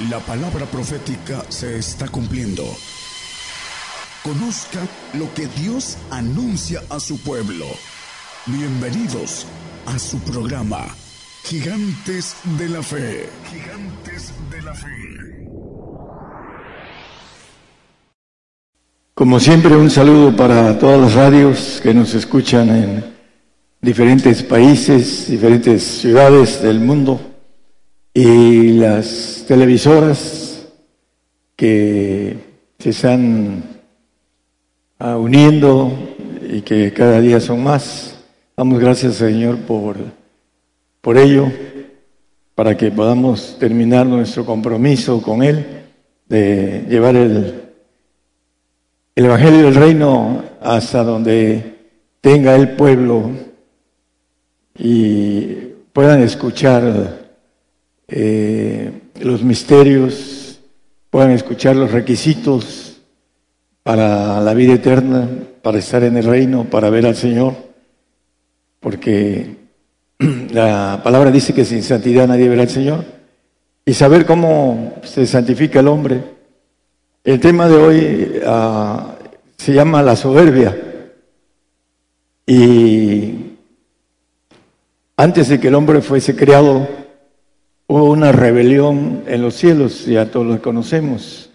La palabra profética se está cumpliendo. Conozca lo que Dios anuncia a su pueblo. Bienvenidos a su programa, Gigantes de la Fe. Gigantes de la Fe. Como siempre, un saludo para todas las radios que nos escuchan en diferentes países, diferentes ciudades del mundo y las televisoras que se están ah, uniendo y que cada día son más. Damos gracias, Señor, por, por ello, para que podamos terminar nuestro compromiso con Él de llevar el, el Evangelio del Reino hasta donde tenga el pueblo y puedan escuchar eh, los misterios, puedan escuchar los requisitos para la vida eterna, para estar en el reino, para ver al Señor, porque la palabra dice que sin santidad nadie verá al Señor, y saber cómo se santifica el hombre. El tema de hoy ah, se llama la soberbia. Y antes de que el hombre fuese creado, hubo una rebelión en los cielos, ya todos lo conocemos.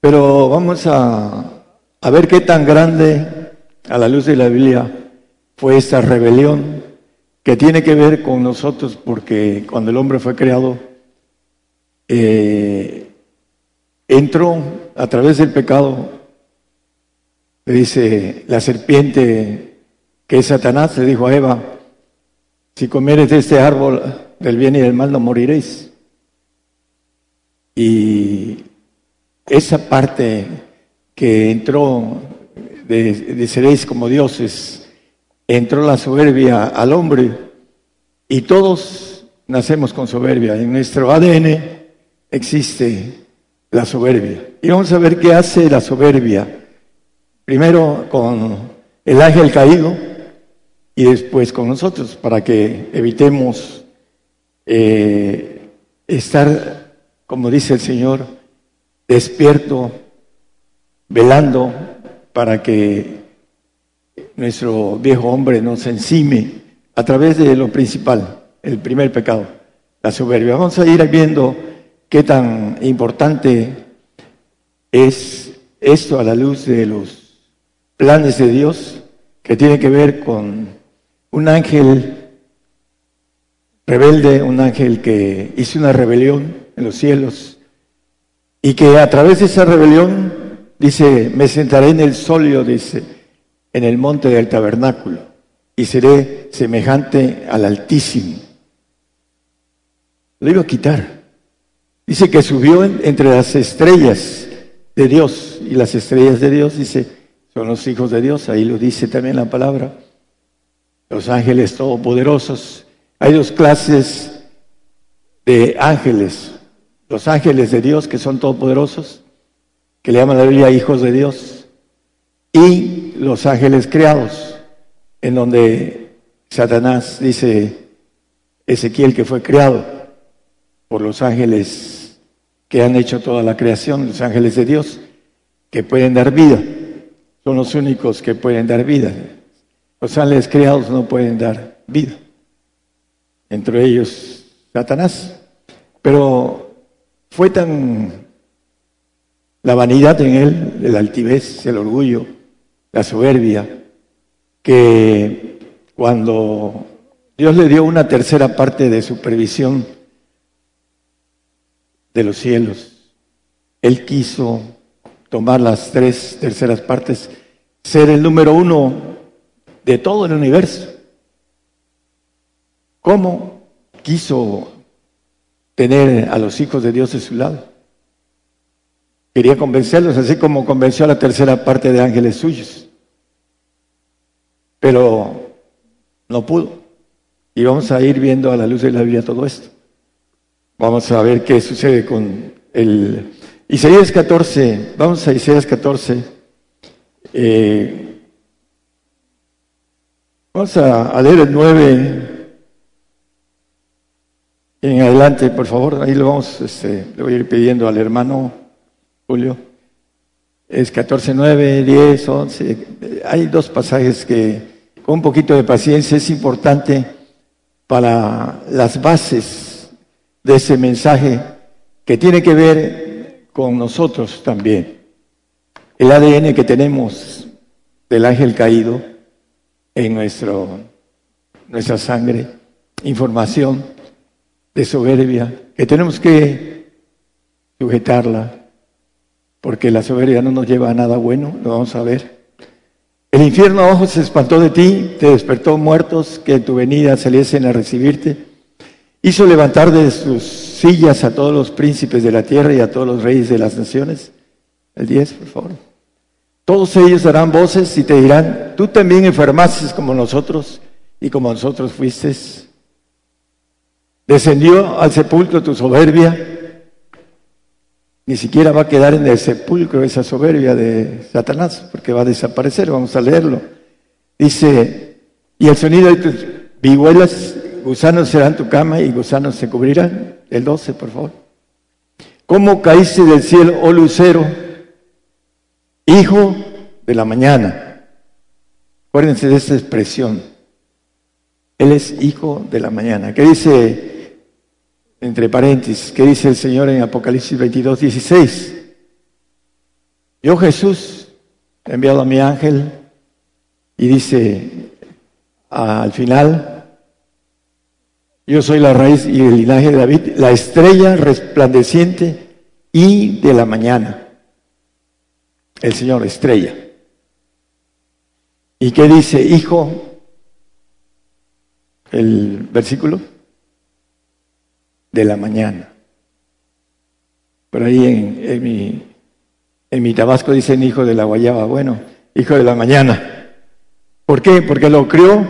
Pero vamos a, ver qué tan grande, a la luz de la Biblia, fue esta rebelión que tiene que ver con nosotros, porque cuando el hombre fue creado, eh, entró a través del pecado, le dice la serpiente que es Satanás, le dijo a Eva, si comieres de este árbol del bien y del mal no moriréis. Y esa parte que entró de, seréis como dioses, entró la soberbia al hombre y todos nacemos con soberbia. En nuestro ADN existe la soberbia. Y vamos a ver qué hace la soberbia. Primero con el ángel caído y después con nosotros, para que evitemos eh, estar, como dice el Señor, despierto, velando para que nuestro viejo hombre nos encime a través de lo principal, el primer pecado, la soberbia. Vamos a ir viendo qué tan importante es esto a la luz de los planes de Dios que tiene que ver con un ángel rebelde, un ángel que hizo una rebelión en los cielos y que a través de esa rebelión, dice, me sentaré en el solio, dice, en el monte del tabernáculo y seré semejante al Altísimo. Lo iba a quitar. Dice que subió entre las estrellas de Dios y las estrellas de Dios, dice, son los hijos de Dios, ahí lo dice también la palabra, los ángeles todopoderosos hay dos clases de ángeles. Los ángeles de Dios, que son todopoderosos, que le llaman la Biblia hijos de Dios, y los ángeles creados, en donde Satanás dice Ezequiel que fue creado por los ángeles que han hecho toda la creación, los ángeles de Dios, que pueden dar vida. Son los únicos que pueden dar vida. Los ángeles creados no pueden dar vida entre ellos Satanás. Pero fue tan la vanidad en él, el altivez, el orgullo, la soberbia, que cuando Dios le dio una tercera parte de supervisión de los cielos, él quiso tomar las tres terceras partes, ser el número uno de todo el universo. ¿Cómo quiso tener a los hijos de Dios de su lado? Quería convencerlos, así como convenció a la tercera parte de ángeles suyos. Pero no pudo. Y vamos a ir viendo a la luz de la Biblia todo esto. Vamos a ver qué sucede con el Isaías 14. Vamos a Isaías 14. Eh, vamos a, a leer el 9 En adelante, por favor, ahí lo vamos, este, le voy a ir pidiendo al hermano Julio. Es 14, 9, 10, 11. Hay dos pasajes que con un poquito de paciencia es importante para las bases de ese mensaje que tiene que ver con nosotros también. El ADN que tenemos del ángel caído en nuestro, nuestra sangre, información de soberbia, que tenemos que sujetarla, porque la soberbia no nos lleva a nada bueno, lo vamos a ver. El infierno, ojo, se espantó de ti, te despertó muertos que en tu venida saliesen a recibirte. Hizo levantar de sus sillas a todos los príncipes de la tierra y a todos los reyes de las naciones. El 10, por favor. Todos ellos darán voces y te dirán, tú también enfermaste como nosotros y como nosotros fuiste. Descendió al sepulcro tu soberbia ni siquiera va a quedar en el sepulcro esa soberbia de Satanás, porque va a desaparecer, vamos a leerlo. Dice, y el sonido de tus vihuelas, gusanos serán tu cama y gusanos se cubrirán. El 12, por favor. ¿Cómo caíste del cielo, oh lucero, hijo de la mañana? Acuérdense de esta expresión. Él es hijo de la mañana. ¿Qué dice entre paréntesis, ¿qué dice el Señor en Apocalipsis 22, 16? Yo Jesús he enviado a mi ángel y dice al final, yo soy la raíz y el linaje de David, la estrella resplandeciente y de la mañana. El Señor, estrella. ¿Y qué dice, hijo? El versículo de la mañana. Por ahí en, mi, en mi Tabasco dicen hijo de la guayaba. Bueno, hijo de la mañana. ¿Por qué? Porque lo crió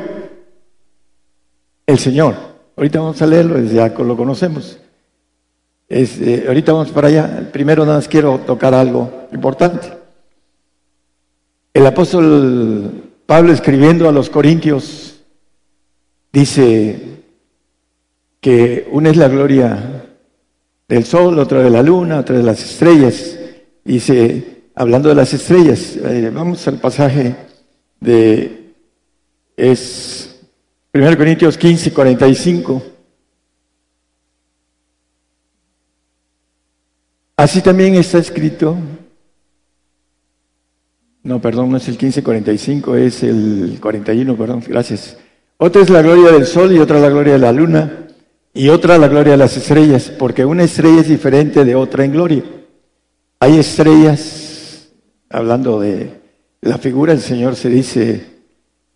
el Señor. Ahorita vamos a leerlo, ya lo conocemos. Eh, ahorita vamos para allá. Primero nada más quiero tocar algo importante. El apóstol Pablo escribiendo a los Corintios dice, que una es la gloria del sol, otra de la luna, otra de las estrellas. Dice, hablando de las estrellas, eh, vamos al pasaje de, es 1 Corintios 15, 45. Así también está escrito, no, perdón, no es el 1545, es el 41, perdón, gracias. Otra es la gloria del sol y otra la gloria de la luna y otra la gloria de las estrellas, porque una estrella es diferente de otra en gloria. Hay estrellas, hablando de la figura del Señor, se dice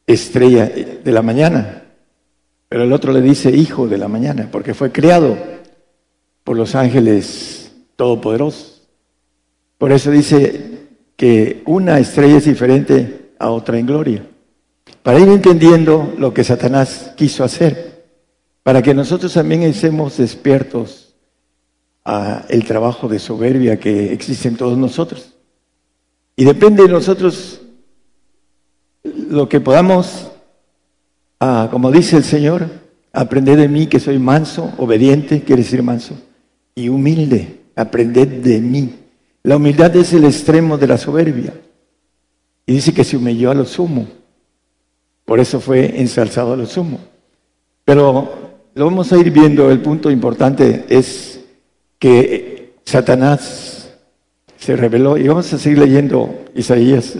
estrella de la mañana, pero el otro le dice hijo de la mañana, porque fue creado por los ángeles todopoderosos. Por eso dice que una estrella es diferente a otra en gloria, para ir entendiendo lo que Satanás quiso hacer para que nosotros también estemos despiertos a el trabajo de soberbia que existe en todos nosotros. Y depende de nosotros lo que podamos, como dice el Señor, aprender de mí que soy manso, obediente, quiere decir manso, y humilde, aprended de mí. La humildad es el extremo de la soberbia. Y dice que se humilló a lo sumo. Por eso fue ensalzado a lo sumo. Pero lo vamos a ir viendo, el punto importante es que Satanás se reveló, y vamos a seguir leyendo Isaías,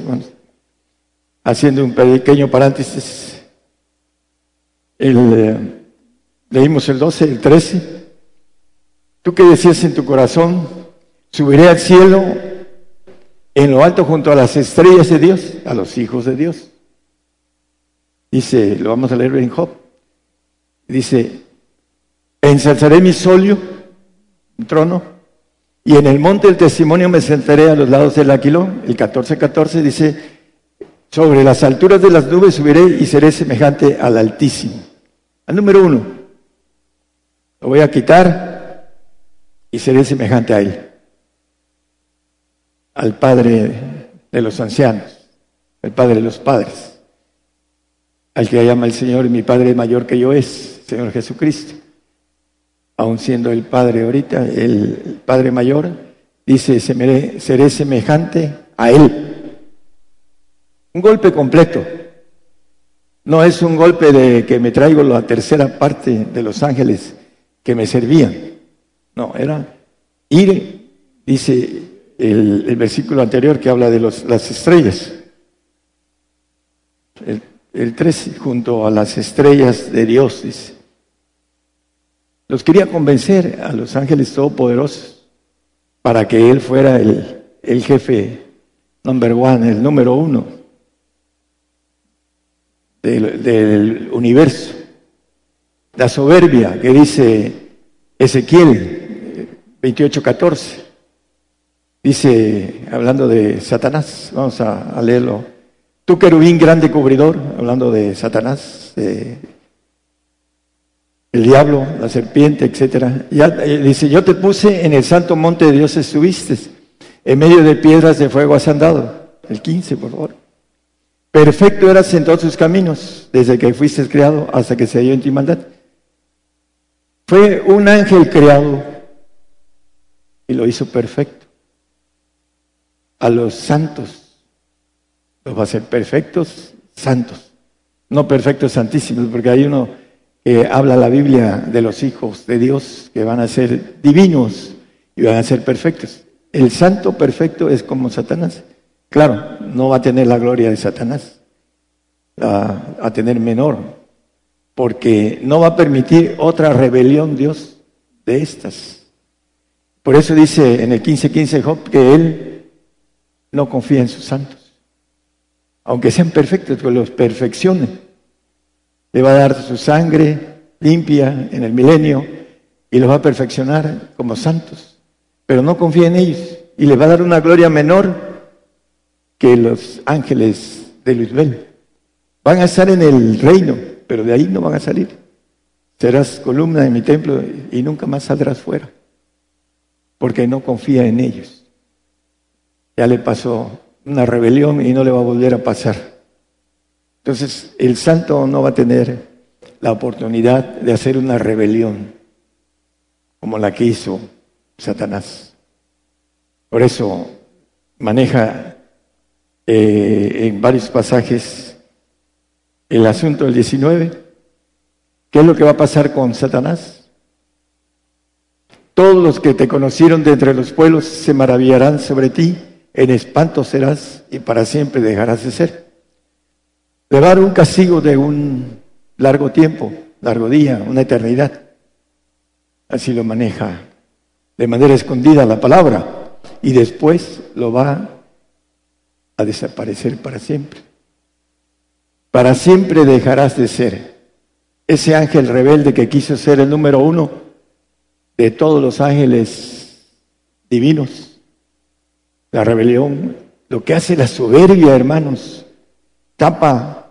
haciendo un pequeño paréntesis. Eh, leímos el 12, el 13. Tú que decías en tu corazón, subiré al cielo en lo alto junto a las estrellas de Dios, a los hijos de Dios. Dice, lo vamos a leer en Job. Dice, ensalzaré mi solio, un trono, y en el monte del testimonio me sentaré a los lados del aquilón. El 14-14 dice, sobre las alturas de las nubes subiré y seré semejante al Altísimo. Al número uno, lo voy a quitar y seré semejante a Él, al Padre de los ancianos, el Padre de los padres, al que llama el Señor, y mi Padre mayor que yo es, Señor Jesucristo. Aun siendo el Padre ahorita, el Padre mayor, dice, seré semejante a Él. Un golpe completo. No es un golpe de que me traigo la tercera parte de los ángeles que me servían. No, era ir, dice el, versículo anterior que habla de las estrellas. El, el 13, junto a las estrellas de Dios, dice. Los quería convencer a los ángeles todopoderosos para que Él fuera el, el jefe number one, el número uno del, universo. La soberbia que dice Ezequiel 28:14. Dice, hablando de Satanás, vamos a, leerlo. Tú querubín grande cubridor, hablando de Satanás, el diablo, la serpiente, etcétera. Ya, eh, dice, yo te puse en el santo monte de Dios estuviste, en medio de piedras de fuego has andado. El 15, por favor. Perfecto eras en todos tus caminos, desde que fuiste creado hasta que se dio en ti maldad. Fue un ángel creado y lo hizo perfecto. A los santos los va a ser perfectos, santos. No perfectos, santísimos, porque hay uno que habla la Biblia de los hijos de Dios que van a ser divinos y van a ser perfectos. El santo perfecto es como Satanás. Claro, no va a tener la gloria de Satanás, a, tener menor, porque no va a permitir otra rebelión Dios de estas. Por eso dice en el 15:15 Job que él no confía en sus santos, aunque sean perfectos, que los perfeccione. Le va a dar su sangre limpia en el milenio y los va a perfeccionar como santos, pero no confía en ellos y le va a dar una gloria menor que los ángeles de Luisbel. Van a estar en el reino, pero de ahí no van a salir. Serás columna de mi templo y nunca más saldrás fuera, porque no confía en ellos. Ya le pasó una rebelión y no le va a volver a pasar. Entonces, el santo no va a tener la oportunidad de hacer una rebelión como la que hizo Satanás. Por eso maneja eh, en varios pasajes el asunto del 19. ¿Qué es lo que va a pasar con Satanás? Todos los que te conocieron de entre los pueblos se maravillarán sobre ti, en espanto serás y para siempre dejarás de ser. Le va a dar un castigo de un largo tiempo, largo día, una eternidad. Así lo maneja de manera escondida la palabra y después lo va a desaparecer para siempre. Para siempre dejarás de ser ese ángel rebelde que quiso ser el número uno de todos los ángeles divinos. La rebelión, lo que hace la soberbia, hermanos, tapa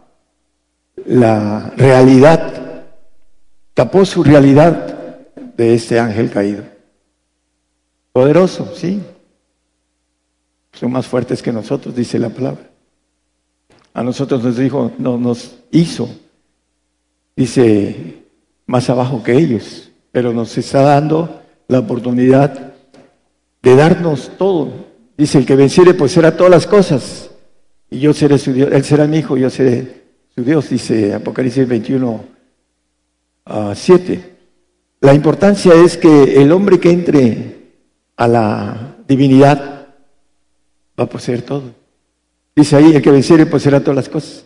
la realidad, tapó su realidad de este ángel caído. Poderoso, sí, son más fuertes que nosotros, dice la palabra. A nosotros nos dijo, no, nos hizo, dice, más abajo que ellos, pero nos está dando la oportunidad de darnos todo. Dice, el que venciere, pues será todas las cosas. Y yo seré su Dios, él será mi hijo, yo seré su Dios, dice Apocalipsis 21, a 7. La importancia es que el hombre que entre a la divinidad va a poseer todo. Dice ahí, el que venciere poseerá todas las cosas.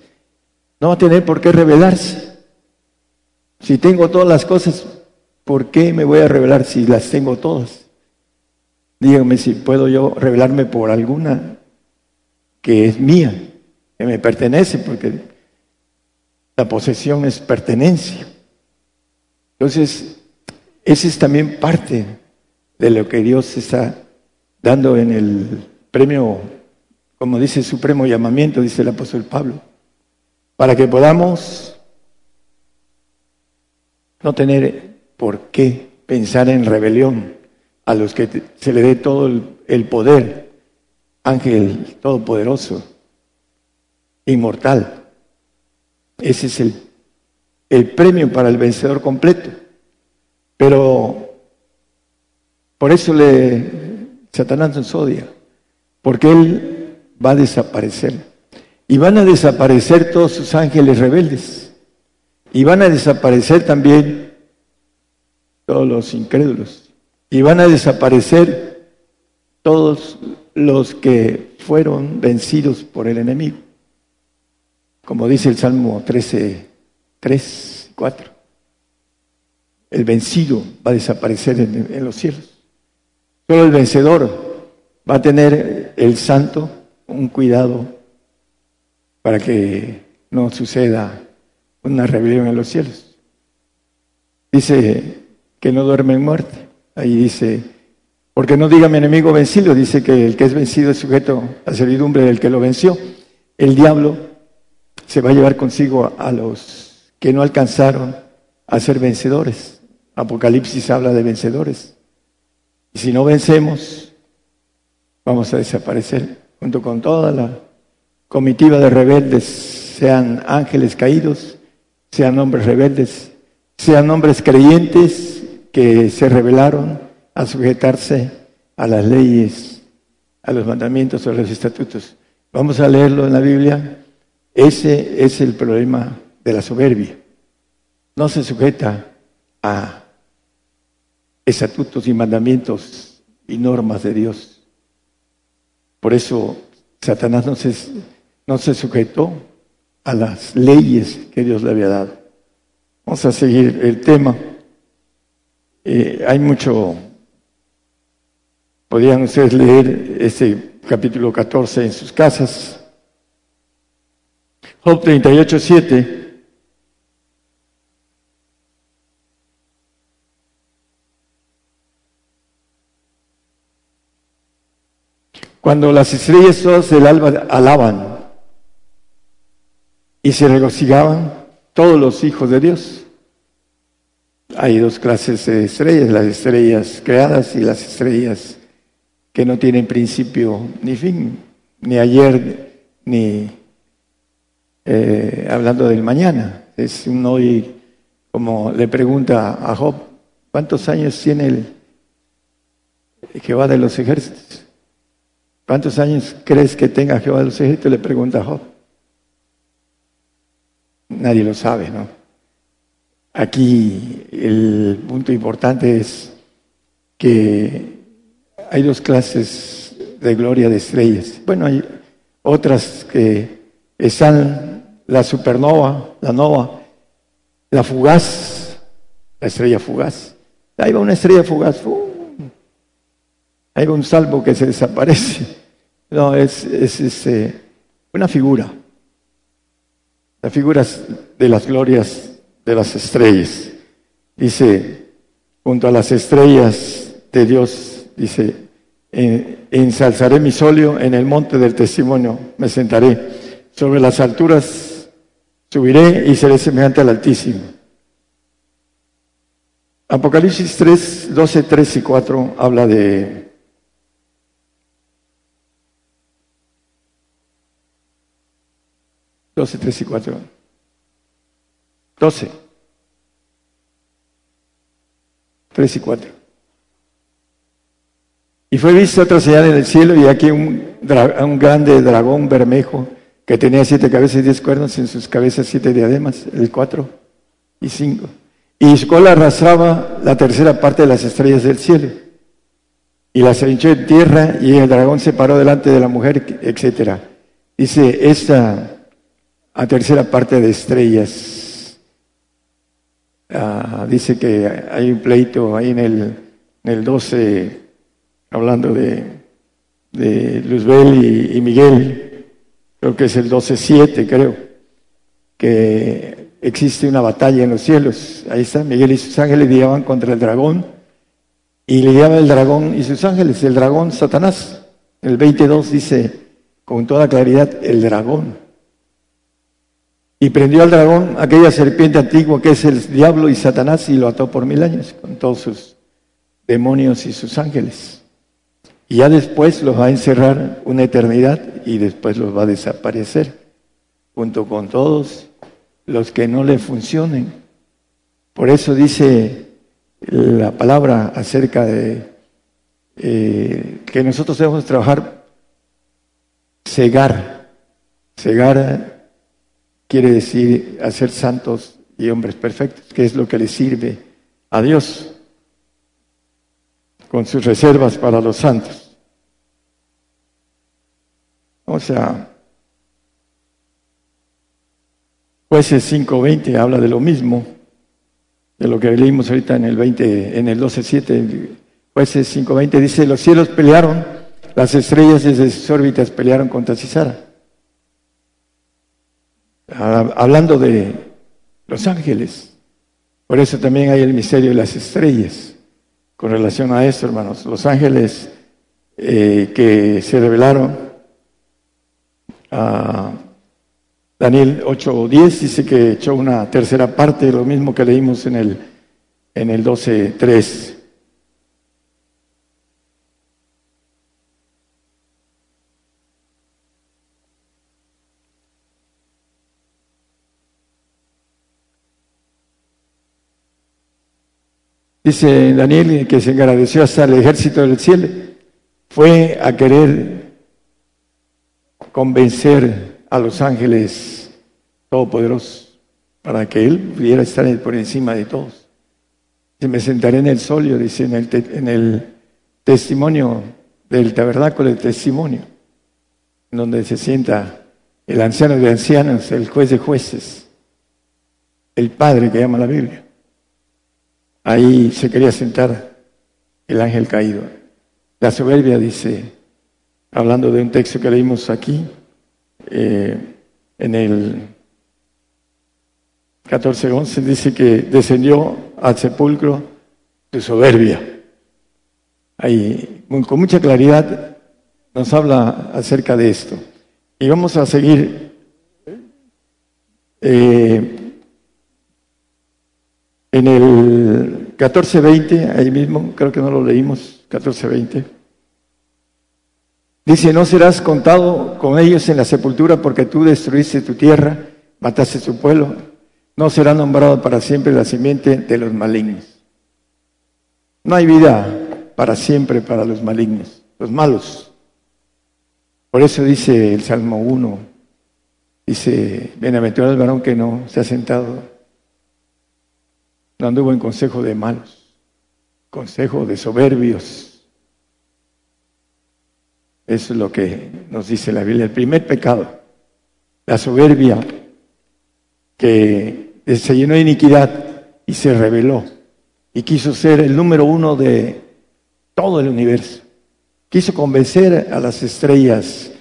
No va a tener por qué rebelarse. Si tengo todas las cosas, ¿por qué me voy a revelar si las tengo todas? Díganme si puedo yo revelarme por alguna que es mía, que me pertenece, porque la posesión es pertenencia. Entonces, esa es también parte de lo que Dios está dando en el premio, como dice supremo llamamiento, dice el apóstol Pablo, para que podamos no tener por qué pensar en rebelión a los que se le dé todo el, poder, ángel todopoderoso, inmortal. Ese es el, premio para el vencedor completo. Pero Por eso le, Satanás nos odia, porque él va a desaparecer. Y van a desaparecer todos sus ángeles rebeldes. Y van a desaparecer también todos los incrédulos. Y van a desaparecer todos los que fueron vencidos por el enemigo. Como dice el Salmo 13, 3, 4. El vencido va a desaparecer en, los cielos. Solo el vencedor va a tener el santo un cuidado para que no suceda una rebelión en los cielos. Dice que no duerme en muerte. Ahí dice, porque no diga mi enemigo vencido, dice que el que es vencido es sujeto a servidumbre del que lo venció. El diablo se va a llevar consigo a los que no alcanzaron a ser vencedores. Apocalipsis habla de vencedores. Y si no vencemos, vamos a desaparecer junto con toda la comitiva de rebeldes, sean ángeles caídos, sean hombres rebeldes, sean hombres creyentes que se rebelaron a sujetarse a las leyes, a los mandamientos o a los estatutos. Vamos a leerlo en la Biblia. Ese es el problema de la soberbia. No se sujeta a estatutos y mandamientos y normas de Dios. Por eso Satanás no se, no se sujetó a las leyes que Dios le había dado. Vamos a seguir el tema. Eh, hay mucho, podrían ustedes leer este capítulo 14 en sus casas. Job 38, 7. Cuando las estrellas todas del alba alaban y se regocijaban todos los hijos de Dios. Hay dos clases de estrellas, las estrellas creadas y las estrellas que no tienen principio ni fin, ni ayer, ni eh, hablando del mañana. Es un hoy, como le pregunta a Job, ¿cuántos años tiene el Jehová de los ejércitos? ¿Cuántos años crees que tenga Jehová de los ejércitos? Le pregunta Job. Nadie lo sabe, ¿no? Aquí el punto importante es que hay dos clases de gloria de estrellas. Bueno, hay otras que están la supernova, la nova, la fugaz, la estrella fugaz. Ahí va una estrella fugaz, ahí va un salvo que se desaparece. No, es, es, este, una figura. La figura de las glorias de las estrellas. Dice, junto a las estrellas de Dios, dice, ensalzaré mi solio en el monte del testimonio, me sentaré. Sobre las alturas subiré y seré semejante al Altísimo. Apocalipsis 3, 12, 3 y 4 habla de 12, 3 y 4. 12. 3 y 4. Y fue vista otra señal en el cielo y aquí un, un grande dragón bermejo que tenía siete cabezas y diez cuernos, en sus cabezas siete diademas, el 4 y 5. Y su cola arrastraba la tercera parte de las estrellas del cielo. Y las hinchó en tierra y el dragón se paró delante de la mujer, etc. Dice, esta a tercera parte de estrellas. Ah, dice que hay un pleito ahí en el, en el 12, hablando de, de Luzbel y, Miguel, creo que es el 12-7, creo, que existe una batalla en los cielos. Ahí está, Miguel y sus ángeles lidiaban contra el dragón, y lidiaba el dragón y sus ángeles, el dragón Satanás. El 22 dice con toda claridad, el dragón. Y prendió al dragón, aquella serpiente antigua que es el diablo y Satanás, y lo ató por mil años con todos sus demonios y sus ángeles. Y ya después los va a encerrar una eternidad y después los va a desaparecer, junto con todos los que no le funcionen. Por eso dice la palabra acerca de eh, que nosotros debemos trabajar, cegar. Cegar quiere decir hacer santos y hombres perfectos, que es lo que le sirve a Dios con sus reservas para los santos. O sea, jueces 5.20 habla de lo mismo, de lo que leímos ahorita en el 20, en el 12.7, jueces 5.20 dice, los cielos pelearon, las estrellas desde sus órbitas pelearon contra Cisara. Hablando de los ángeles, por eso también hay el misterio de las estrellas con relación a esto, hermanos. Los ángeles eh, que se revelaron a Daniel 8.10 dice que echó una tercera parte, lo mismo que leímos en el, en el 12.3. Dice Daniel que se agradeció hasta el ejército del cielo. Fue a querer convencer a los ángeles todopoderosos para que él pudiera estar por encima de todos. Se me sentaré en el solio, dice en el, en el testimonio del tabernáculo del testimonio, donde se sienta el anciano de ancianos, el juez de jueces, el padre que llama la Biblia. Ahí se quería sentar el ángel caído. La soberbia dice, hablando de un texto que leímos aquí, eh, en el 14.11, dice que descendió al sepulcro de soberbia. Ahí, con mucha claridad, nos habla acerca de esto. Y vamos a seguir eh, en el 14.20, ahí mismo, creo que no lo leímos, 14.20, dice, no serás contado con ellos en la sepultura porque tú destruiste tu tierra, mataste su pueblo, no será nombrado para siempre la simiente de los malignos. No hay vida para siempre para los malignos, los malos. Por eso dice el Salmo 1, dice, bienaventurado el varón que no se ha sentado no anduvo en consejo de malos, consejo de soberbios. Eso es lo que nos dice la Biblia. El primer pecado, la soberbia, que se llenó de iniquidad y se rebeló y quiso ser el número uno de todo el universo. Quiso convencer a las estrellas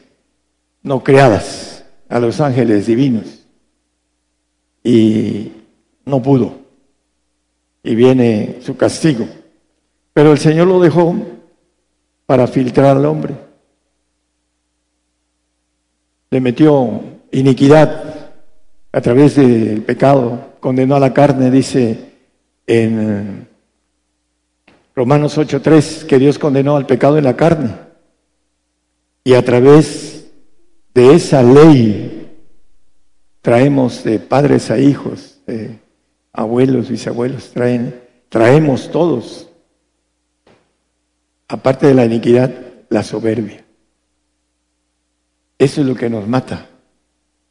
no creadas, a los ángeles divinos, y no pudo y viene su castigo. Pero el Señor lo dejó para filtrar al hombre. Le metió iniquidad a través del pecado, condenó a la carne, dice en Romanos 8:3 que Dios condenó al pecado en la carne. Y a través de esa ley traemos de padres a hijos, abuelos, bisabuelos, traen, traemos todos, aparte de la iniquidad, la soberbia. Eso es lo que nos mata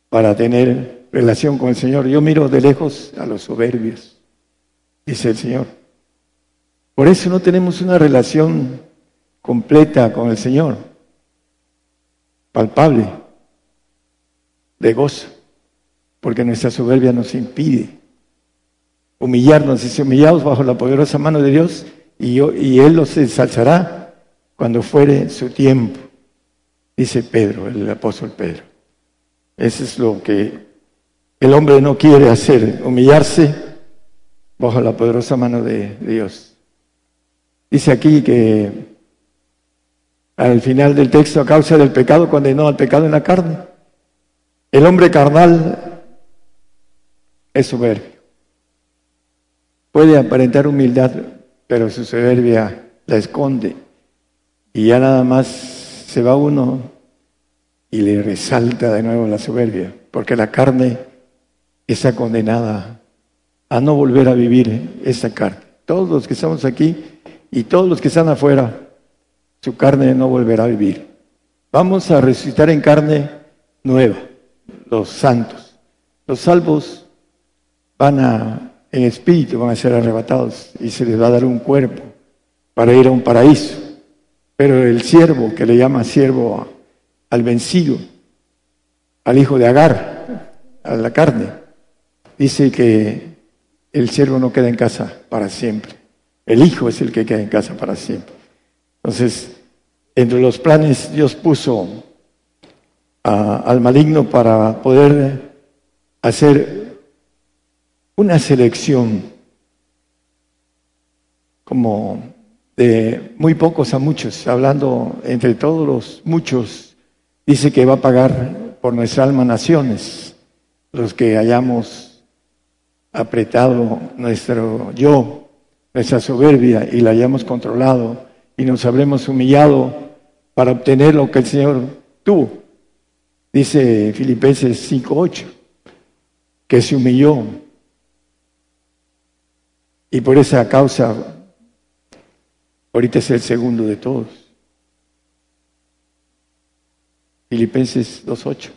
para tener relación con el Señor. Yo miro de lejos a los soberbios, dice el Señor. Por eso no tenemos una relación completa con el Señor, palpable, de gozo, porque nuestra soberbia nos impide humillarnos, y humillados bajo la poderosa mano de Dios, y, yo, y Él los ensalzará cuando fuere su tiempo, dice Pedro, el apóstol Pedro. Eso es lo que el hombre no quiere hacer, humillarse bajo la poderosa mano de Dios. Dice aquí que al final del texto, a causa del pecado, condenó al pecado en la carne. El hombre carnal es soberbio. Puede aparentar humildad, pero su soberbia la esconde. Y ya nada más se va uno y le resalta de nuevo la soberbia, porque la carne está condenada a no volver a vivir esa carne. Todos los que estamos aquí y todos los que están afuera su carne no volverá a vivir. Vamos a resucitar en carne nueva, los santos. Los salvos van a, en espíritu, van a ser arrebatados y se les va a dar un cuerpo para ir a un paraíso. Pero el siervo, que le llama siervo al vencido, al hijo de Agar, a la carne, dice que el siervo no queda en casa para siempre. El hijo es el que queda en casa para siempre. Entonces, entre los planes Dios puso al maligno para poder hacer una selección como de muy pocos a muchos, hablando entre todos los muchos, dice que va a pagar por nuestra alma naciones, los que hayamos apretado nuestro yo, nuestra soberbia y la hayamos controlado y nos habremos humillado para obtener lo que el Señor tuvo. Dice Filipenses 5.8, que se humilló y por esa causa ahorita es el segundo de todos. Filipenses 2.8.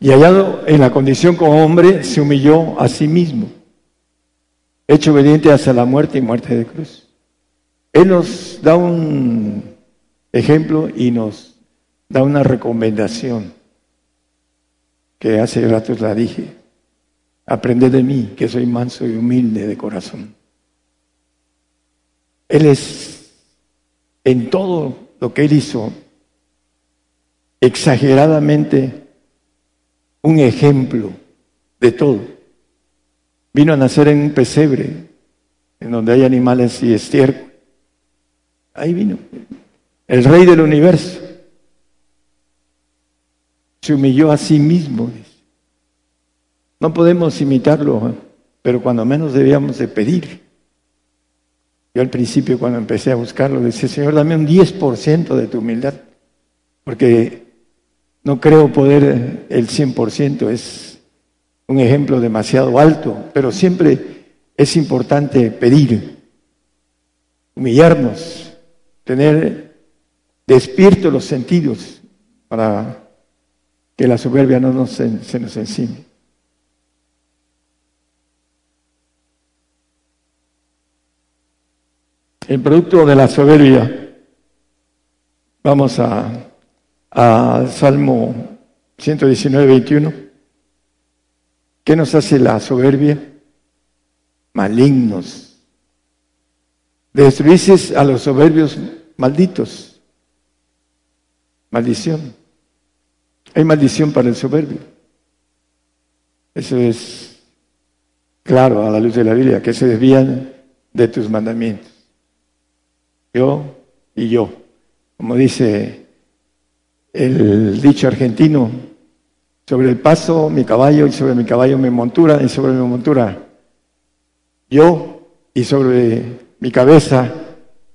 Y hallado en la condición como hombre, se humilló a sí mismo, hecho obediente hasta la muerte y muerte de cruz. Él nos da un ejemplo y nos da una recomendación que hace rato la dije. Aprended de mí, que soy manso y humilde de corazón. Él es en todo lo que él hizo exageradamente un ejemplo de todo. Vino a nacer en un pesebre, en donde hay animales y estiércol. Ahí vino, el rey del universo. Se humilló a sí mismo. No podemos imitarlo, ¿eh? pero cuando menos debíamos de pedir. Yo al principio cuando empecé a buscarlo decía, Señor, dame un 10% de tu humildad, porque no creo poder el 100%, es un ejemplo demasiado alto, pero siempre es importante pedir, humillarnos, tener despiertos los sentidos para que la soberbia no nos, se nos encime. El producto de la soberbia, vamos a, Salmo 119, 21. ¿Qué nos hace la soberbia? Malignos. Destruices a los soberbios malditos. Maldición. Hay maldición para el soberbio. Eso es claro a la luz de la Biblia, que se desvían de tus mandamientos yo y yo. Como dice el dicho argentino, sobre el paso mi caballo y sobre mi caballo mi montura y sobre mi montura yo y sobre mi cabeza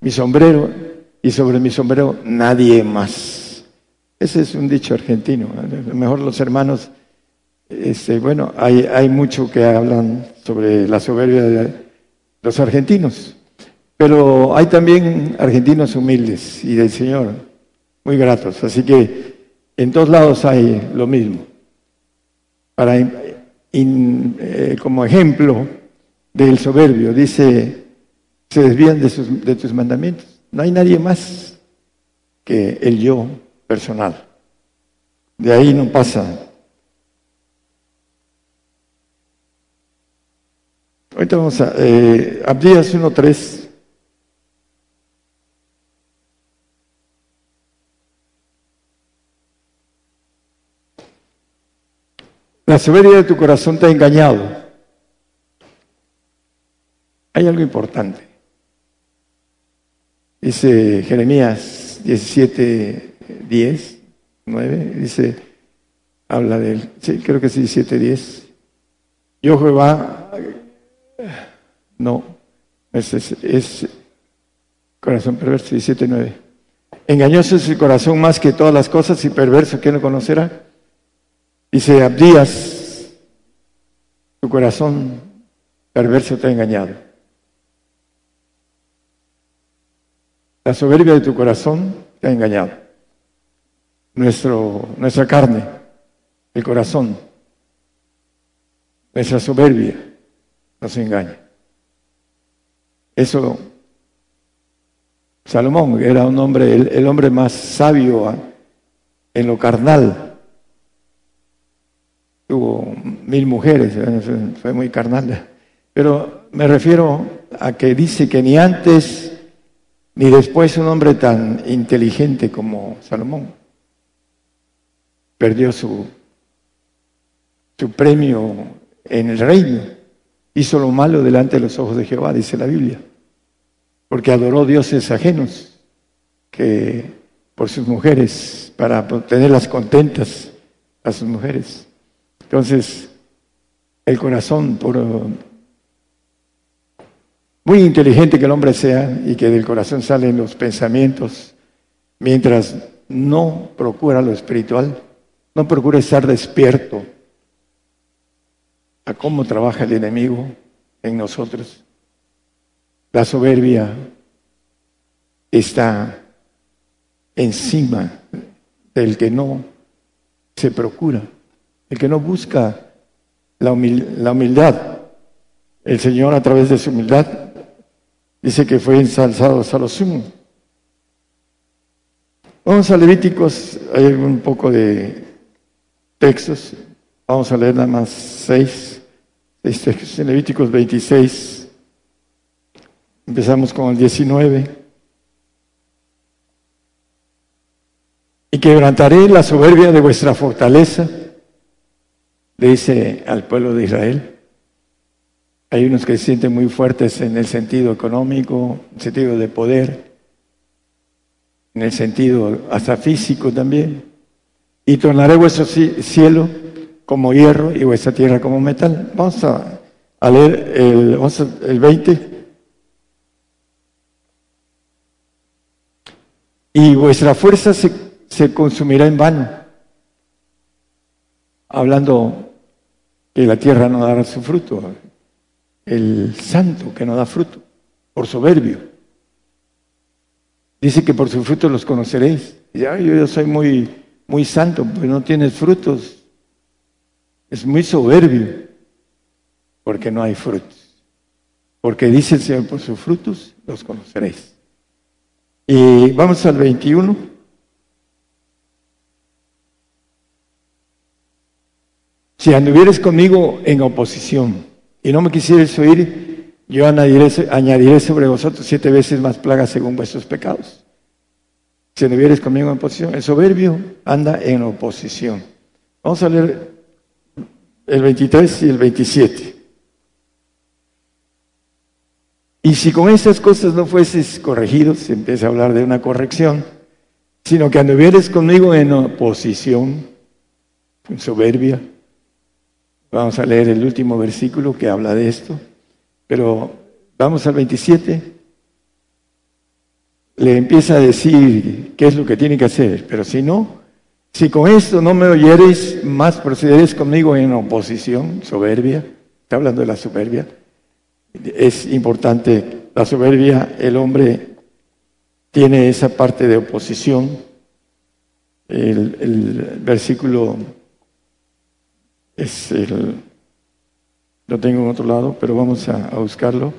mi sombrero y sobre mi sombrero nadie más. Ese es un dicho argentino. A lo mejor los hermanos, este, bueno, hay, hay mucho que hablan sobre la soberbia de los argentinos. Pero hay también argentinos humildes y del Señor, muy gratos. Así que en todos lados hay lo mismo. Para, eh, como ejemplo del soberbio, dice, se desvían de, sus, de tus mandamientos. No hay nadie más que el yo personal. De ahí no pasa. Ahorita vamos a eh, Abdías 1.3. La soberbia de tu corazón te ha engañado. Hay algo importante. Dice Jeremías 17, 10, 9, dice, habla de él, sí, creo que es 17, 10. Yo Jehová, no, es, corazón perverso, 17, 9. Engañoso es el corazón más que todas las cosas y perverso, ¿quién lo conocerá? Dice Abdías, tu corazón perverso te ha engañado. La soberbia de tu corazón te ha engañado. Nuestro, nuestra carne, el corazón, nuestra soberbia nos engaña. Eso, Salomón era un hombre, el, hombre más sabio en lo carnal. Tuvo mil mujeres, fue muy carnal. Pero me refiero a que dice que ni antes ni después un hombre tan inteligente como Salomón perdió su, su premio en el reino. Hizo lo malo delante de los ojos de Jehová, dice la Biblia, porque adoró dioses ajenos que por sus mujeres, para tenerlas contentas a sus mujeres. Entonces, el corazón, por muy inteligente que el hombre sea y que del corazón salen los pensamientos, mientras no procura lo espiritual, no procura estar despierto a cómo trabaja el enemigo en nosotros. La soberbia está encima del que no se procura, el que no busca la, humildad. El Señor a través de su humildad dice que fue ensalzado hasta lo sumo. Vamos a Levíticos, hay un poco de textos, vamos a leer nada más seis, seis textos, en Levíticos 26, empezamos con el 19. Y quebrantaré la soberbia de vuestra fortaleza, dice al pueblo de Israel. Hay unos que se sienten muy fuertes en el sentido económico, en el sentido de poder, en el sentido hasta físico también. Y tornaré vuestro cielo como hierro y vuestra tierra como metal. Vamos a, leer el, el 20. Y vuestra fuerza se consumirá en vano. Hablando que la tierra no dará su fruto el santo que no da fruto, por soberbio. Dice que por su fruto los conoceréis. Ya, yo, soy muy, muy santo, pero no tienes frutos. Es muy soberbio, porque no hay frutos. Porque dice el Señor, por sus frutos los conoceréis. Y vamos al 21. Si anduvieres conmigo en oposición, y no me quisierais oír, yo añadiré, sobre vosotros siete veces más plagas según vuestros pecados. Si no vieres conmigo en oposición, el soberbio anda en oposición. Vamos a leer el 23 y el 27. Y si con estas cosas no fueses corregidos, se empieza a hablar de una corrección, sino que anduvieres conmigo en oposición, en soberbia, Vamos a leer el último versículo que habla de esto, pero vamos al 27. Le empieza a decir qué es lo que tiene que hacer, pero si no, si con esto no me oyereis, más procederéis conmigo en oposición, soberbia, está hablando de la soberbia. Es importante, la soberbia, el hombre tiene esa parte de oposición. El, el versículo es el, lo tengo en otro lado, pero vamos a, buscarlo.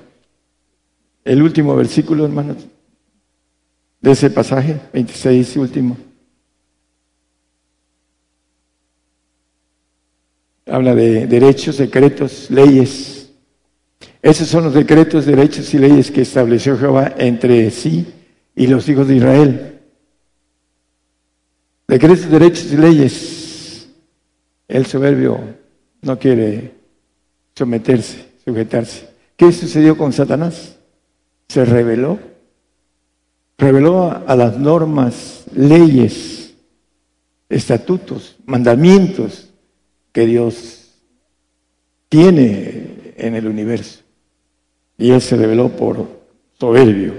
El último versículo, hermanos, de ese pasaje, 26 y último. Habla de derechos, decretos, leyes. Esos son los decretos, derechos y leyes que estableció Jehová entre sí y los hijos de Israel. Decretos, derechos y leyes el soberbio no quiere someterse, sujetarse. ¿Qué sucedió con Satanás? Se rebeló. Reveló a las normas, leyes, estatutos, mandamientos que Dios tiene en el universo. Y él se reveló por soberbio.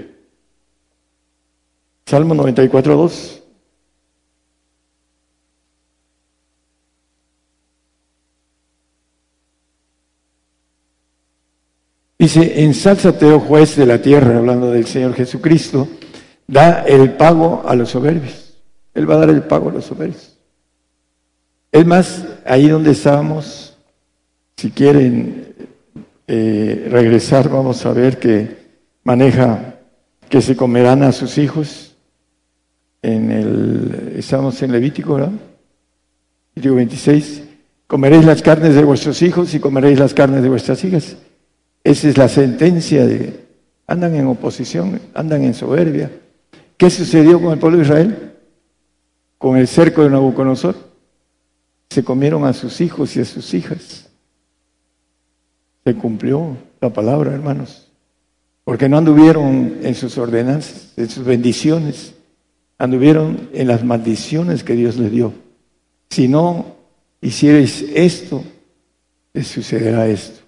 Salmo 94, 2. Dice, ensálzate, oh juez de la tierra, hablando del Señor Jesucristo, da el pago a los soberbios. Él va a dar el pago a los soberbios. Es más, ahí donde estábamos, si quieren eh, regresar, vamos a ver que maneja que se comerán a sus hijos. En el, estamos en Levítico, ¿verdad? Levítico 26. Comeréis las carnes de vuestros hijos y comeréis las carnes de vuestras hijas. Esa es la sentencia de... Andan en oposición, andan en soberbia. ¿Qué sucedió con el pueblo de Israel? Con el cerco de Nabucodonosor. Se comieron a sus hijos y a sus hijas. Se cumplió la palabra, hermanos. Porque no anduvieron en sus ordenanzas, en sus bendiciones. Anduvieron en las maldiciones que Dios les dio. Si no hicierais esto, les sucederá esto.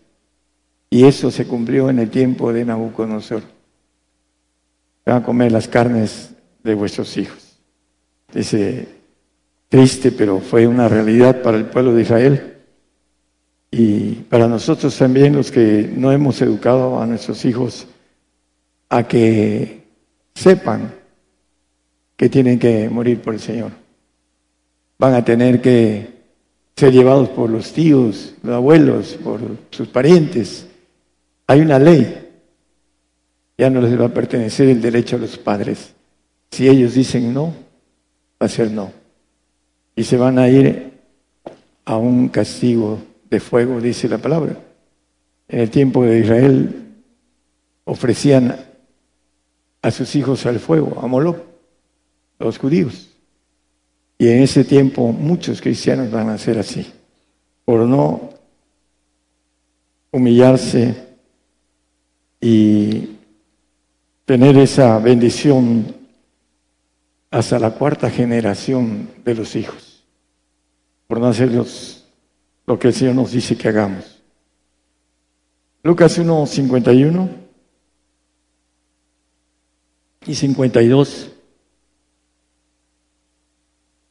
Y eso se cumplió en el tiempo de Nabucodonosor. Van a comer las carnes de vuestros hijos. Dice, triste, pero fue una realidad para el pueblo de Israel. Y para nosotros también, los que no hemos educado a nuestros hijos a que sepan que tienen que morir por el Señor. Van a tener que ser llevados por los tíos, los abuelos, por sus parientes. Hay una ley. Ya no les va a pertenecer el derecho a los padres. Si ellos dicen no, va a ser no. Y se van a ir a un castigo de fuego, dice la palabra. En el tiempo de Israel ofrecían a sus hijos al fuego, a Moloch, los judíos. Y en ese tiempo muchos cristianos van a ser así, por no humillarse y tener esa bendición hasta la cuarta generación de los hijos, por no hacer lo que el Señor nos dice que hagamos. Lucas 1.51 y 52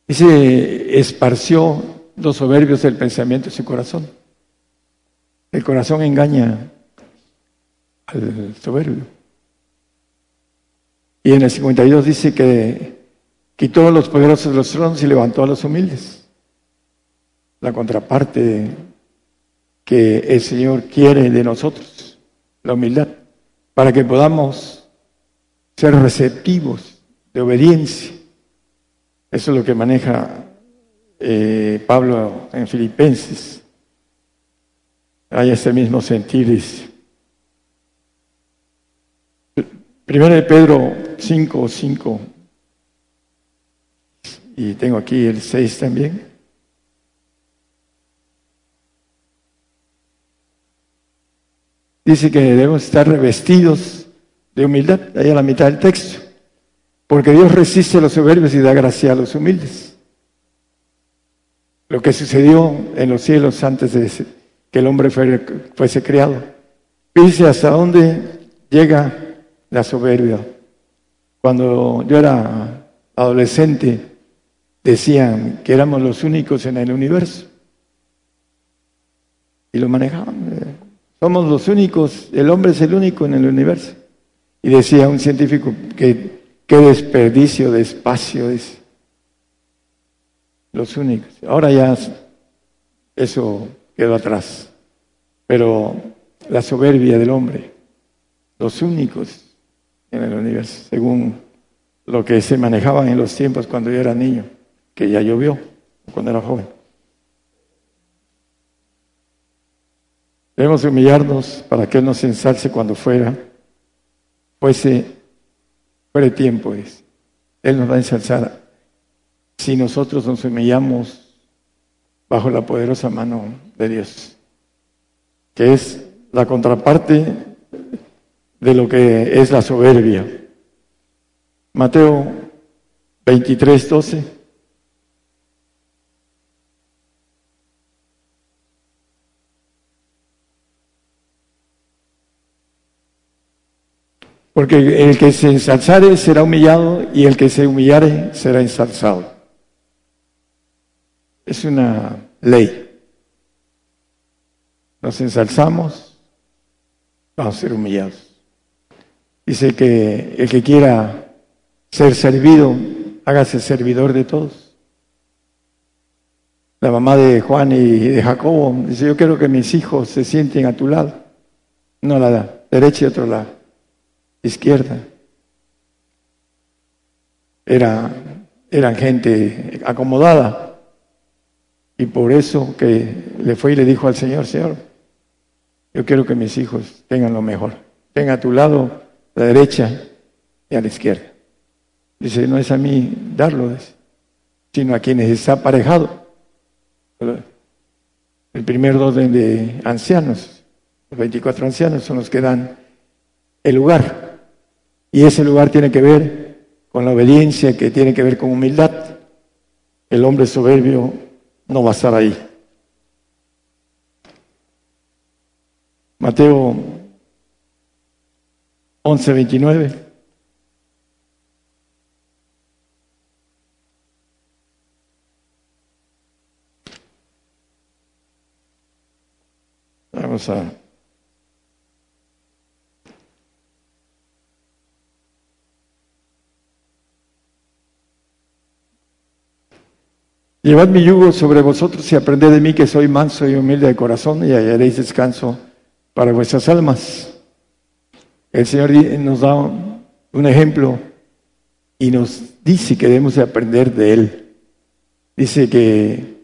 Dice, esparció los soberbios del pensamiento en su corazón. El corazón engaña al soberbio. Y en el 52 dice que quitó a los poderosos de los tronos y levantó a los humildes. La contraparte que el Señor quiere de nosotros, la humildad, para que podamos ser receptivos de obediencia eso es lo que maneja eh, Pablo en Filipenses. Hay ese mismo sentir. Primero de Pedro 5, 5. Y tengo aquí el 6 también. Dice que debemos estar revestidos de humildad. Ahí a la mitad del texto. Porque Dios resiste a los soberbios y da gracia a los humildes. Lo que sucedió en los cielos antes de que el hombre fuese creado. Dice hasta dónde llega la soberbia. Cuando yo era adolescente, decían que éramos los únicos en el universo. Y lo manejaban. Somos los únicos, el hombre es el único en el universo. Y decía un científico que Qué desperdicio de espacio, dice. Los únicos. Ahora ya eso quedó atrás. Pero la soberbia del hombre, los únicos en el universo, según lo que se manejaba en los tiempos cuando yo era niño, que ya llovió, cuando era joven. Debemos humillarnos para que Él nos ensalce cuando fuera, fuese fuera de tiempo es. Él nos va a ensalzar si nosotros nos humillamos bajo la poderosa mano de Dios, que es la contraparte de lo que es la soberbia. Mateo 23, 12. Porque el que se ensalzare será humillado y el que se humillare será ensalzado. Es una ley. Nos ensalzamos, vamos a ser humillados. Dice que el que quiera ser servido, hágase servidor de todos. La mamá de Juan y de Jacobo dice, yo quiero que mis hijos se sienten a tu lado, no a la derecha y otro lado, izquierda. Era, eran gente acomodada y por eso que le fue y le dijo al Señor, Señor, yo quiero que mis hijos tengan lo mejor, tengan a tu lado, a la derecha y a la izquierda. Dice, no es a mí darlo, sino a quienes está aparejado. El primer orden de ancianos, los 24 ancianos son los que dan el lugar. Y ese lugar tiene que ver con la obediencia, que tiene que ver con humildad. El hombre soberbio no va a estar ahí. Mateo 11, 29. Vamos a... Llevad mi yugo sobre vosotros y aprended de mí que soy manso y humilde de corazón y hallaréis descanso para vuestras almas. El Señor nos da un ejemplo y nos dice que debemos de aprender de Él. Dice que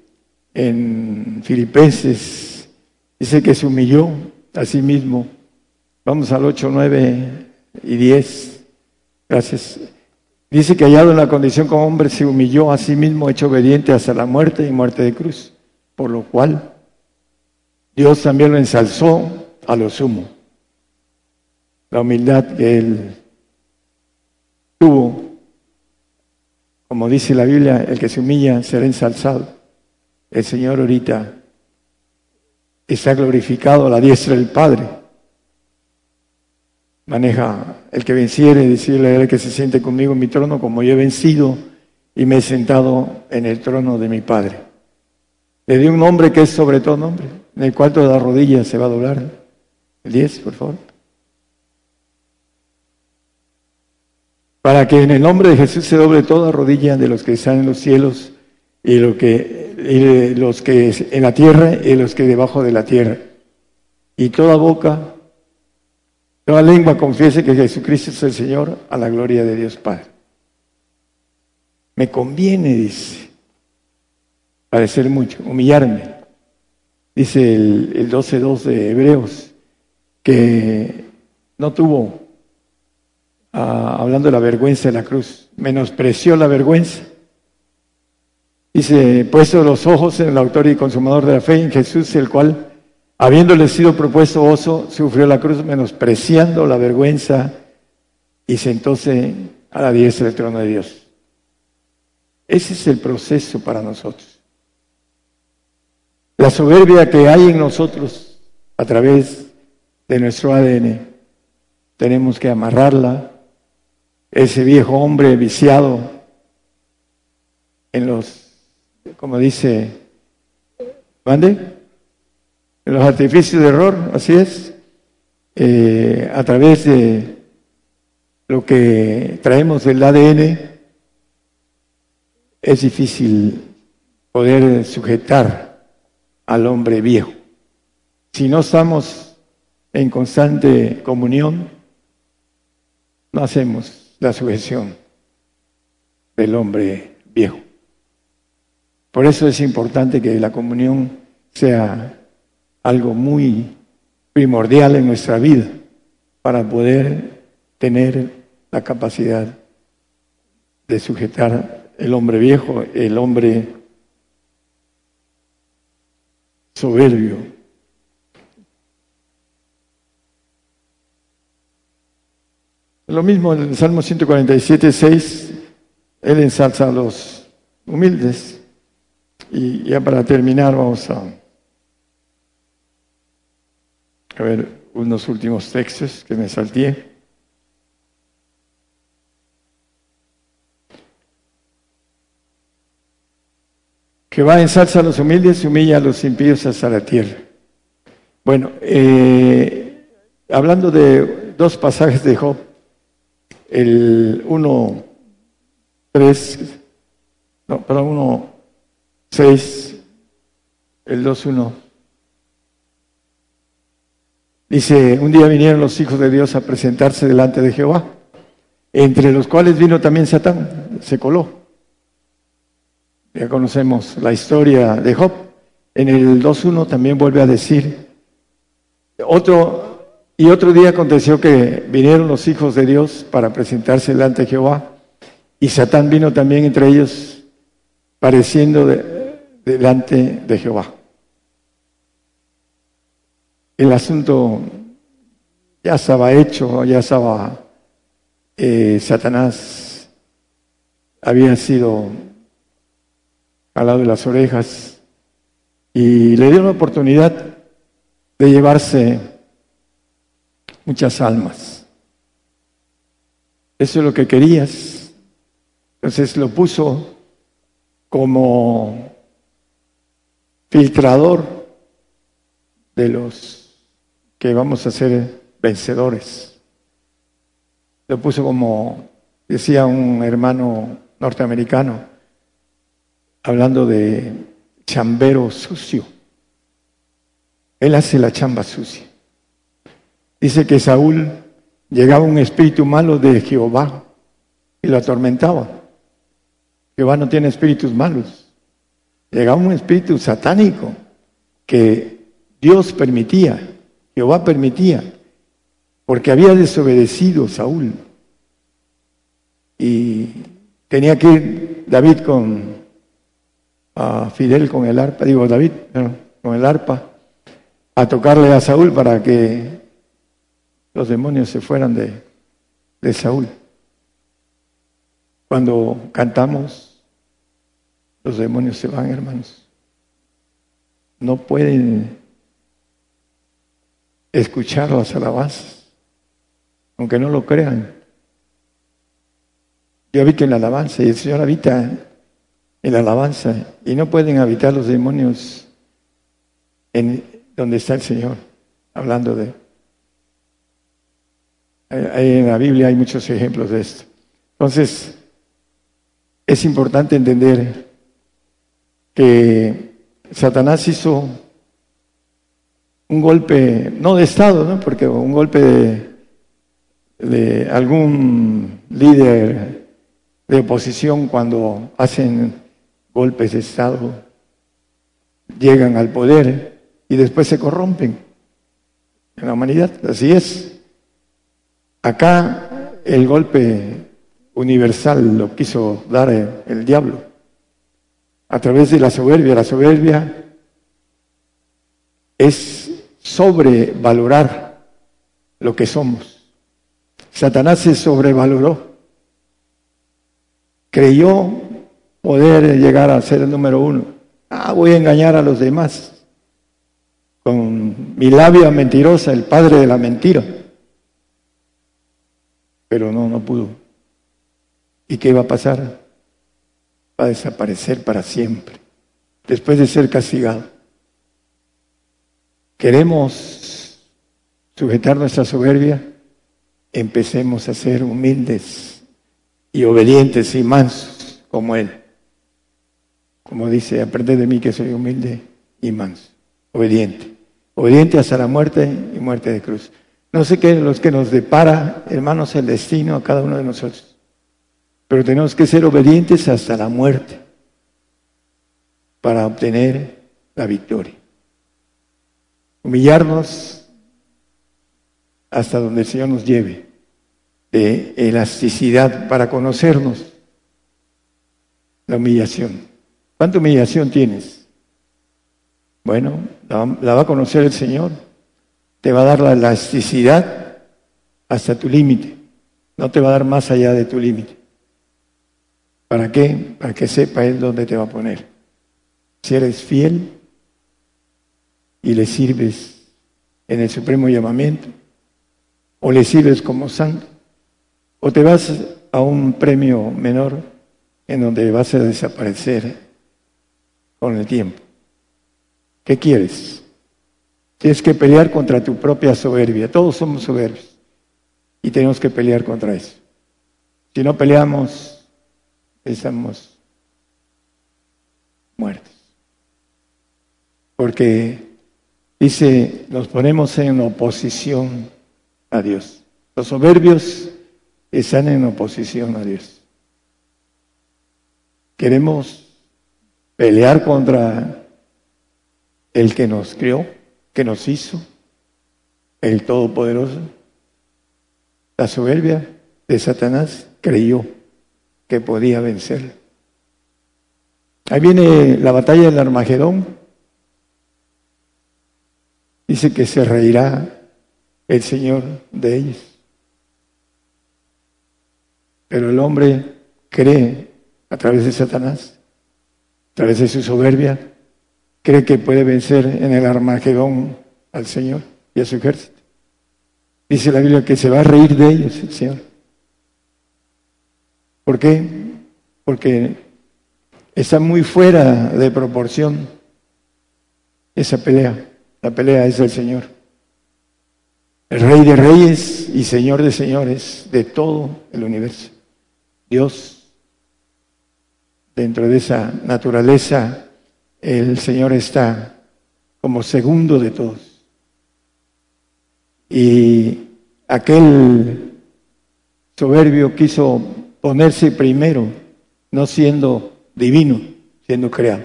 en Filipenses, dice que se humilló a sí mismo. Vamos al 8, 9 y 10. Gracias. Dice que hallado en la condición como hombre se humilló a sí mismo, hecho obediente hasta la muerte y muerte de cruz. Por lo cual Dios también lo ensalzó a lo sumo. La humildad que él tuvo, como dice la Biblia, el que se humilla será ensalzado. El Señor ahorita está glorificado a la diestra del Padre. Maneja el que venciere, decirle a él que se siente conmigo en mi trono como yo he vencido y me he sentado en el trono de mi Padre. Le dio un nombre que es sobre todo nombre, en el cual toda rodilla se va a doblar el 10, por favor. Para que en el nombre de Jesús se doble toda rodilla de los que están en los cielos y, lo que, los que en la tierra y los que debajo de la tierra. Y toda boca, toda lengua confiese que Jesucristo es el Señor a la gloria de Dios Padre. Me conviene, dice, parecer mucho, humillarme. Dice el, el 12.2 de Hebreos, que no tuvo, ah, hablando de la vergüenza de la cruz, menospreció la vergüenza. Dice, puesto los ojos en el autor y consumador de la fe, en Jesús, el cual, habiéndole sido propuesto oso, sufrió la cruz menospreciando la vergüenza y sentóse a la diestra del trono de Dios. Ese es el proceso para nosotros. La soberbia que hay en nosotros a través de nuestro ADN. Tenemos que amarrarla. Ese viejo hombre viciado en los, como dice, ¿mande? En los artificios de error, así es. Eh, a través de lo que traemos del ADN, es difícil poder sujetar al hombre viejo. Si no estamos en constante comunión, no hacemos la sujeción del hombre viejo. Por eso es importante que la comunión sea algo muy primordial en nuestra vida para poder tener la capacidad de sujetar el hombre viejo, el hombre soberbio, Lo mismo en el Salmo 147, 6, Él ensalza a los humildes. Y ya para terminar vamos a, ver unos últimos textos que me salté. Que va ensalza a los humildes y humilla a los impíos hasta la tierra. Bueno, eh, hablando de dos pasajes de Job, el uno 3, no, perdón, 1, 6, el 2, 1. Dice, un día vinieron los hijos de Dios a presentarse delante de Jehová, entre los cuales vino también Satán, se coló. Ya conocemos la historia de Job. En el 2.1 también vuelve a decir, otro, y otro día aconteció que vinieron los hijos de Dios para presentarse delante de Jehová, y Satán vino también entre ellos, pareciendo delante de Jehová. El asunto ya estaba hecho, ya estaba, eh, Satanás había sido al lado de las orejas y le dio la oportunidad de llevarse muchas almas. Eso es lo que querías. Entonces lo puso como filtrador de los que vamos a ser vencedores. Lo puso como, decía un hermano norteamericano, hablando de chambero sucio. Él hace la chamba sucia. Dice que Saúl llegaba un espíritu malo de Jehová y lo atormentaba. Jehová no tiene espíritus malos. Llegaba un espíritu satánico que Dios permitía, Jehová permitía, porque había desobedecido Saúl. Y tenía que ir David con a Fidel con el arpa, digo David, con el arpa, a tocarle a Saúl para que los demonios se fueran de, de Saúl. Cuando cantamos, los demonios se van, hermanos. No pueden escuchar las alabanzas, aunque no lo crean. Yo habito en la alabanza y el Señor habita en la alabanza y no pueden habitar los demonios en donde está el Señor, hablando de... En la Biblia hay muchos ejemplos de esto. Entonces, es importante entender que Satanás hizo un golpe, no de Estado, ¿no? porque un golpe de, de algún líder de oposición cuando hacen golpes de Estado, llegan al poder y después se corrompen en la humanidad. Así es. Acá el golpe universal lo quiso dar el, diablo a través de la soberbia. La soberbia es sobrevalorar lo que somos. Satanás se sobrevaloró. Creyó poder llegar a ser el número uno. Ah, voy a engañar a los demás con mi labia mentirosa, el padre de la mentira. Pero no, no pudo. ¿Y qué va a pasar? Va a desaparecer para siempre, después de ser castigado. ¿Queremos sujetar nuestra soberbia? Empecemos a ser humildes y obedientes y mansos como Él. Como dice, aprende de mí que soy humilde y manso, obediente. Obediente hasta la muerte y muerte de cruz. No sé qué es lo que nos depara, hermanos, el destino a cada uno de nosotros. Pero tenemos que ser obedientes hasta la muerte para obtener la victoria. Humillarnos hasta donde el Señor nos lleve, de elasticidad para conocernos, la humillación. ¿Cuánta humillación tienes? Bueno, la, va a conocer el Señor. Te va a dar la elasticidad hasta tu límite. No te va a dar más allá de tu límite. ¿Para qué? Para que sepa Él dónde te va a poner. Si eres fiel y le sirves en el supremo llamamiento, o le sirves como santo, o te vas a un premio menor en donde vas a desaparecer con el tiempo. ¿Qué quieres? Tienes que pelear contra tu propia soberbia. Todos somos soberbios y tenemos que pelear contra eso. Si no peleamos, estamos muertos. Porque dice, nos ponemos en oposición a Dios. Los soberbios están en oposición a Dios. Queremos pelear contra el que nos crió, que nos hizo, el Todopoderoso. La soberbia de Satanás creyó que podía vencer. Ahí viene la batalla del Armagedón. Dice que se reirá el Señor de ellos. Pero el hombre cree a través de Satanás, a través de su soberbia, cree que puede vencer en el Armagedón al Señor y a su ejército. Dice la Biblia que se va a reír de ellos el Señor. ¿Por qué? Porque está muy fuera de proporción esa pelea. La pelea es del Señor. El Rey de Reyes y Señor de Señores de todo el universo. Dios, dentro de esa naturaleza, el Señor está como segundo de todos. Y aquel soberbio quiso ponerse primero, no siendo divino, siendo creado.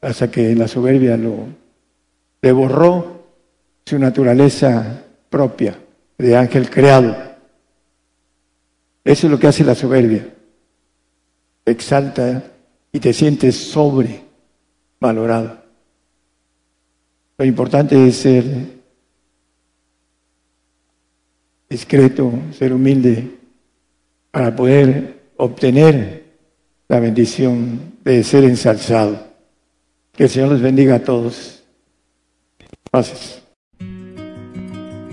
Hasta que la soberbia lo le borró su naturaleza propia de ángel creado eso es lo que hace la soberbia. exalta y te sientes sobrevalorado. Lo importante es ser discreto, ser humilde, para poder obtener la bendición de ser ensalzado. Que el Señor les bendiga a todos. Gracias.